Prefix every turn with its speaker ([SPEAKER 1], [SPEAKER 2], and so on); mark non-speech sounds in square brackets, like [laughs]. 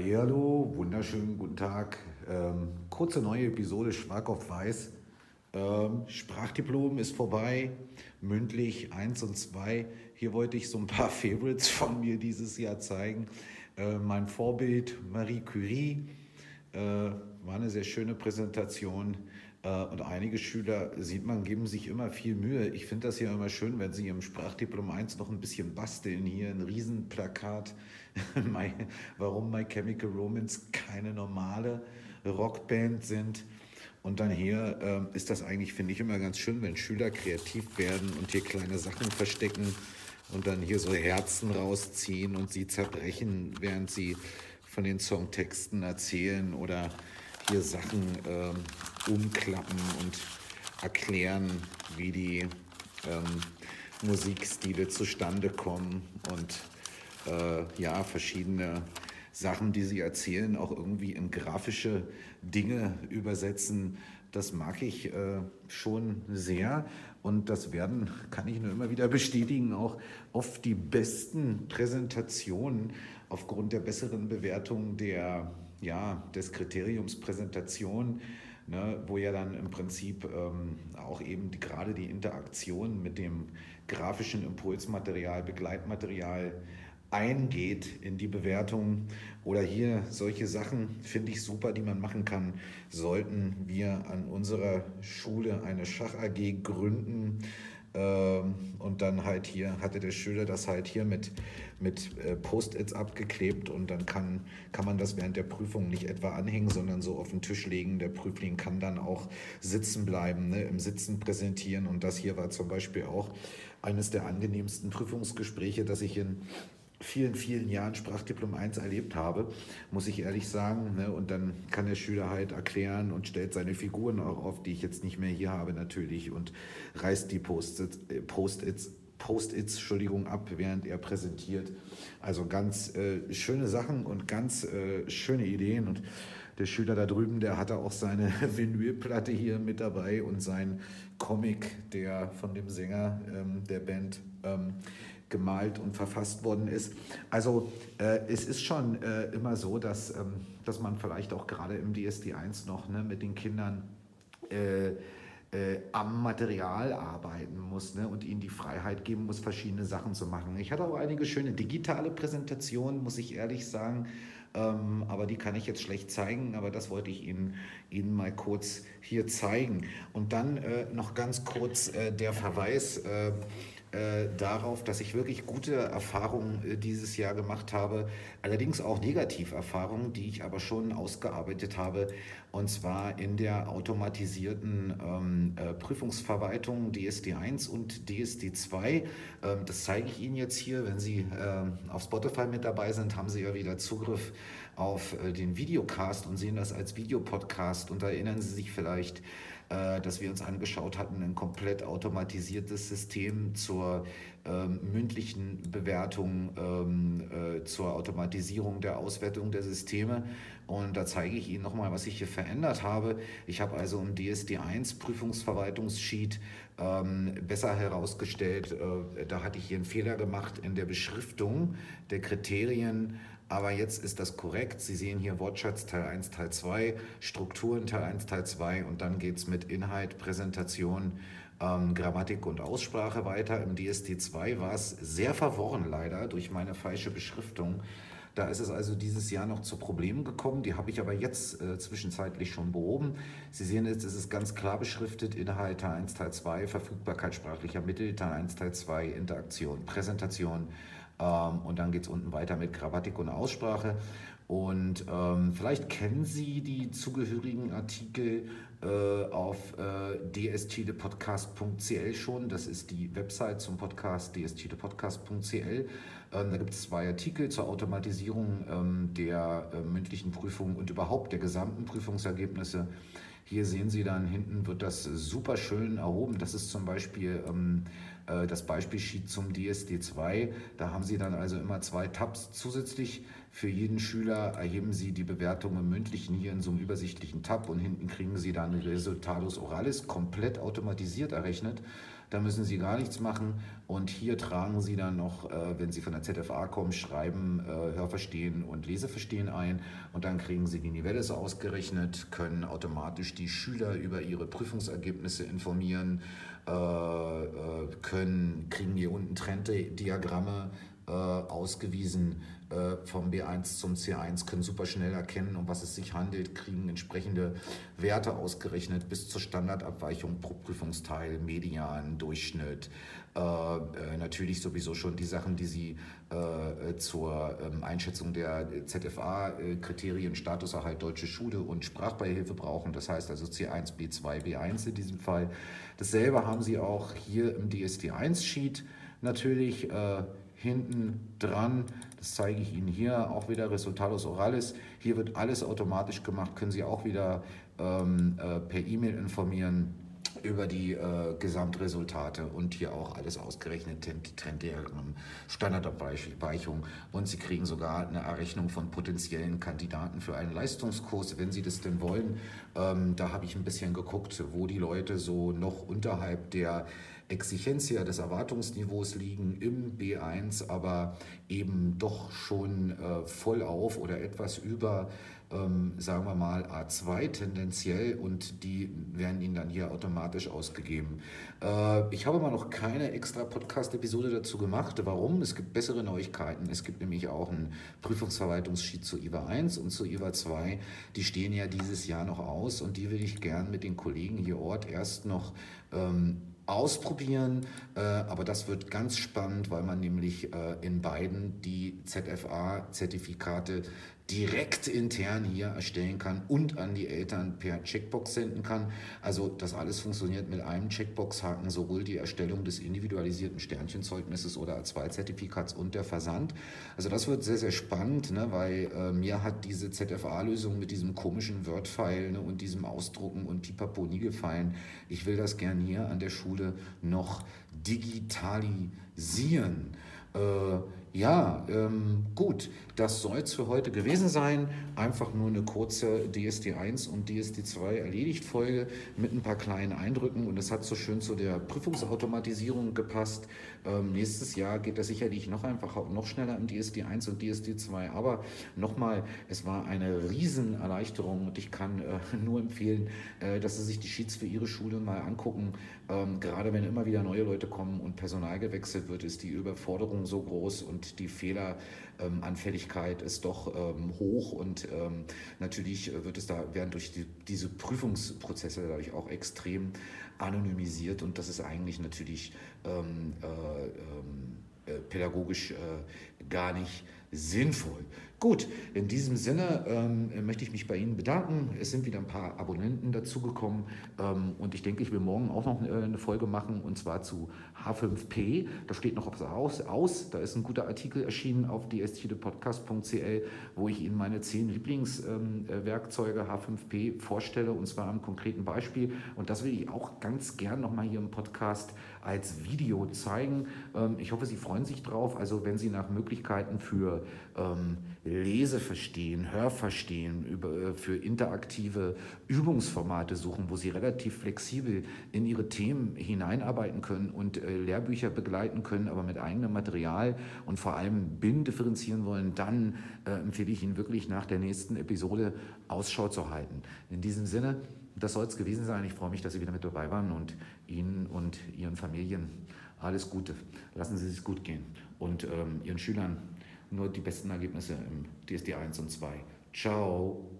[SPEAKER 1] Hallo, wunderschönen guten Tag. Ähm, kurze neue Episode Schwarz auf Weiß. Ähm, Sprachdiplom ist vorbei, mündlich 1 und 2. Hier wollte ich so ein paar [laughs] Favorites von mir dieses Jahr zeigen. Äh, mein Vorbild Marie Curie äh, war eine sehr schöne Präsentation. Äh, und einige Schüler, sieht man, geben sich immer viel Mühe. Ich finde das ja immer schön, wenn sie im Sprachdiplom 1 noch ein bisschen basteln. Hier ein Riesenplakat, [laughs] my, warum My Chemical Romance keine normale Rockband sind. Und dann hier äh, ist das eigentlich, finde ich, immer ganz schön, wenn Schüler kreativ werden und hier kleine Sachen verstecken und dann hier so Herzen rausziehen und sie zerbrechen, während sie von den Songtexten erzählen oder hier Sachen äh, umklappen und erklären, wie die ähm, Musikstile zustande kommen und äh, ja, verschiedene Sachen, die sie erzählen, auch irgendwie in grafische Dinge übersetzen. Das mag ich äh, schon sehr und das werden, kann ich nur immer wieder bestätigen, auch oft die besten Präsentationen aufgrund der besseren Bewertung der ja, des Kriteriums Präsentation, ne, wo ja dann im Prinzip ähm, auch eben die, gerade die Interaktion mit dem grafischen Impulsmaterial, Begleitmaterial eingeht in die Bewertung oder hier solche Sachen finde ich super, die man machen kann. Sollten wir an unserer Schule eine Schach AG gründen, und dann halt hier hatte der Schüler das halt hier mit, mit äh, Post-its abgeklebt und dann kann, kann man das während der Prüfung nicht etwa anhängen, sondern so auf den Tisch legen. Der Prüfling kann dann auch sitzen bleiben, ne, im Sitzen präsentieren. Und das hier war zum Beispiel auch eines der angenehmsten Prüfungsgespräche, das ich in vielen, vielen Jahren Sprachdiplom 1 erlebt habe, muss ich ehrlich sagen. Ne? Und dann kann der Schüler halt erklären und stellt seine Figuren auch auf, die ich jetzt nicht mehr hier habe natürlich, und reißt die Post-its, äh, Post-its Post-its, Entschuldigung, ab, während er präsentiert. Also ganz äh, schöne Sachen und ganz äh, schöne Ideen. Und der Schüler da drüben, der hatte auch seine [laughs] Vinylplatte hier mit dabei und sein Comic, der von dem Sänger ähm, der Band ähm, gemalt und verfasst worden ist. Also äh, es ist schon äh, immer so, dass, ähm, dass man vielleicht auch gerade im DSD1 noch ne, mit den Kindern äh, äh, am Material arbeiten muss ne, und ihnen die Freiheit geben muss, verschiedene Sachen zu machen. Ich hatte auch einige schöne digitale Präsentationen, muss ich ehrlich sagen, ähm, aber die kann ich jetzt schlecht zeigen, aber das wollte ich Ihnen, Ihnen mal kurz hier zeigen. Und dann äh, noch ganz kurz äh, der Verweis äh, darauf, dass ich wirklich gute Erfahrungen äh, dieses Jahr gemacht habe, allerdings auch Negativerfahrungen, die ich aber schon ausgearbeitet habe, und zwar in der automatisierten ähm, äh, Prüfungsverwaltung DSD1 und DSD2. Ähm, das zeige ich Ihnen jetzt hier. Wenn Sie ähm, auf Spotify mit dabei sind, haben Sie ja wieder Zugriff auf den Videocast und sehen das als Videopodcast und erinnern Sie sich vielleicht, äh, dass wir uns angeschaut hatten, ein komplett automatisiertes System zur ähm, mündlichen Bewertung, ähm, äh, zur Automatisierung der Auswertung der Systeme. Und da zeige ich Ihnen nochmal, was ich hier verändert habe. Ich habe also im DSD1 Prüfungsverwaltungssheet ähm, besser herausgestellt, äh, da hatte ich hier einen Fehler gemacht in der Beschriftung der Kriterien aber jetzt ist das korrekt. Sie sehen hier Wortschatz Teil 1, Teil 2, Strukturen Teil 1, Teil 2 und dann geht es mit Inhalt, Präsentation, ähm, Grammatik und Aussprache weiter. Im DST 2 war es sehr verworren leider durch meine falsche Beschriftung. Da ist es also dieses Jahr noch zu Problemen gekommen. Die habe ich aber jetzt äh, zwischenzeitlich schon behoben. Sie sehen jetzt, es ist ganz klar beschriftet, Inhalt Teil 1, Teil 2, Verfügbarkeit sprachlicher Mittel, Teil 1, Teil 2, Interaktion, Präsentation, ähm, und dann geht es unten weiter mit Grammatik und Aussprache. Und ähm, vielleicht kennen Sie die zugehörigen Artikel äh, auf äh, dschilepodcast.cl schon. Das ist die Website zum Podcast dschilepodcast.cl. Ähm, da gibt es zwei Artikel zur Automatisierung ähm, der äh, mündlichen Prüfung und überhaupt der gesamten Prüfungsergebnisse. Hier sehen Sie dann hinten wird das super schön erhoben. Das ist zum Beispiel ähm, äh, das Beispielsheet zum DSD2. Da haben Sie dann also immer zwei Tabs zusätzlich. Für jeden Schüler erheben Sie die Bewertung im mündlichen hier in so einem übersichtlichen Tab und hinten kriegen Sie dann Resultatus Oralis komplett automatisiert errechnet. Da müssen Sie gar nichts machen. Und hier tragen Sie dann noch, äh, wenn Sie von der ZFA kommen, Schreiben, äh, Hörverstehen und Leseverstehen ein. Und dann kriegen Sie die Nivelles ausgerechnet, können automatisch die Schüler über ihre Prüfungsergebnisse informieren, äh, äh können, kriegen hier unten Trenddiagramme äh, ausgewiesen äh, vom B1 zum C1, können super schnell erkennen, um was es sich handelt, kriegen entsprechende Werte ausgerechnet bis zur Standardabweichung pro Prüfungsteil, Median, Durchschnitt. Äh, äh, natürlich sowieso schon die Sachen, die Sie äh, zur ähm, Einschätzung der ZFA-Kriterien, Statuserhalt deutsche Schule und Sprachbeihilfe brauchen. Das heißt also C1, B2, B1 in diesem Fall. Dasselbe haben Sie auch hier im DSD1-Sheet natürlich äh, hinten dran. Das zeige ich Ihnen hier, auch wieder Resultados Orales. Hier wird alles automatisch gemacht, können Sie auch wieder ähm, äh, per E-Mail informieren über die äh, Gesamtresultate und hier auch alles ausgerechnet, Trenddiagramm, Standardabweichung und Sie kriegen sogar eine Errechnung von potenziellen Kandidaten für einen Leistungskurs, wenn Sie das denn wollen. Ähm, da habe ich ein bisschen geguckt, wo die Leute so noch unterhalb der Exigencia des Erwartungsniveaus liegen im B1, aber eben doch schon äh, voll auf oder etwas über, ähm, sagen wir mal, A2 tendenziell und die werden Ihnen dann hier automatisch ausgegeben. Äh, ich habe aber noch keine extra Podcast-Episode dazu gemacht. Warum? Es gibt bessere Neuigkeiten. Es gibt nämlich auch einen Prüfungsverwaltungssheet zu IWA 1 und zu IWA 2. Die stehen ja dieses Jahr noch aus und die will ich gern mit den Kollegen hier Ort erst noch ähm, ausprobieren. Äh, aber das wird ganz spannend, weil man nämlich äh, in beiden die ZFA-Zertifikate direkt intern hier erstellen kann und an die Eltern per Checkbox senden kann. Also das alles funktioniert mit einem Checkbox-Haken, sowohl die Erstellung des individualisierten Sternchenzeugnisses oder A2-Zertifikats und der Versand. Also das wird sehr, sehr spannend, ne, weil äh, mir hat diese ZFA-Lösung mit diesem komischen Word-File ne, und diesem Ausdrucken und Pipapo nie gefallen. Ich will das gern hier an der Schule noch digitalisieren. Äh, ja, ähm, gut, das soll es für heute gewesen sein. Einfach nur eine kurze DSD1 und DSD2 erledigt Folge mit ein paar kleinen Eindrücken und es hat so schön zu der Prüfungsautomatisierung gepasst. Ähm, nächstes Jahr geht das sicherlich noch einfacher und noch schneller im DSD1 und DSD2. Aber nochmal, es war eine Riesenerleichterung und ich kann äh, [laughs] nur empfehlen, äh, dass Sie sich die Sheets für Ihre Schule mal angucken. Ähm, gerade wenn immer wieder neue Leute kommen und Personal gewechselt wird, ist die Überforderung so groß und die Fehleranfälligkeit ist doch ähm, hoch und ähm, natürlich wird es da, werden durch die, diese Prüfungsprozesse dadurch auch extrem anonymisiert und das ist eigentlich natürlich ähm, äh, äh, pädagogisch äh, gar nicht sinnvoll. Gut, in diesem Sinne ähm, möchte ich mich bei Ihnen bedanken. Es sind wieder ein paar Abonnenten dazugekommen ähm, und ich denke, ich will morgen auch noch eine, eine Folge machen und zwar zu H5P. Da steht noch was aus, aus. Da ist ein guter Artikel erschienen auf dsttpodcast.cl, wo ich Ihnen meine zehn Lieblingswerkzeuge ähm, H5P vorstelle und zwar am konkreten Beispiel. Und das will ich auch ganz gern nochmal hier im Podcast als Video zeigen. Ähm, ich hoffe, Sie freuen sich drauf. Also wenn Sie nach Möglichkeiten für ähm, Leseverstehen, Hörverstehen, über, äh, für interaktive Übungsformate suchen, wo Sie relativ flexibel in Ihre Themen hineinarbeiten können und äh, Lehrbücher begleiten können, aber mit eigenem Material und vor allem BIN differenzieren wollen, dann äh, empfehle ich Ihnen wirklich nach der nächsten Episode Ausschau zu halten. In diesem Sinne, das soll es gewesen sein. Ich freue mich, dass Sie wieder mit dabei waren und Ihnen und Ihren Familien alles Gute. Lassen Sie es gut gehen und ähm, Ihren Schülern nur die besten Ergebnisse im DSD 1 und 2. Ciao.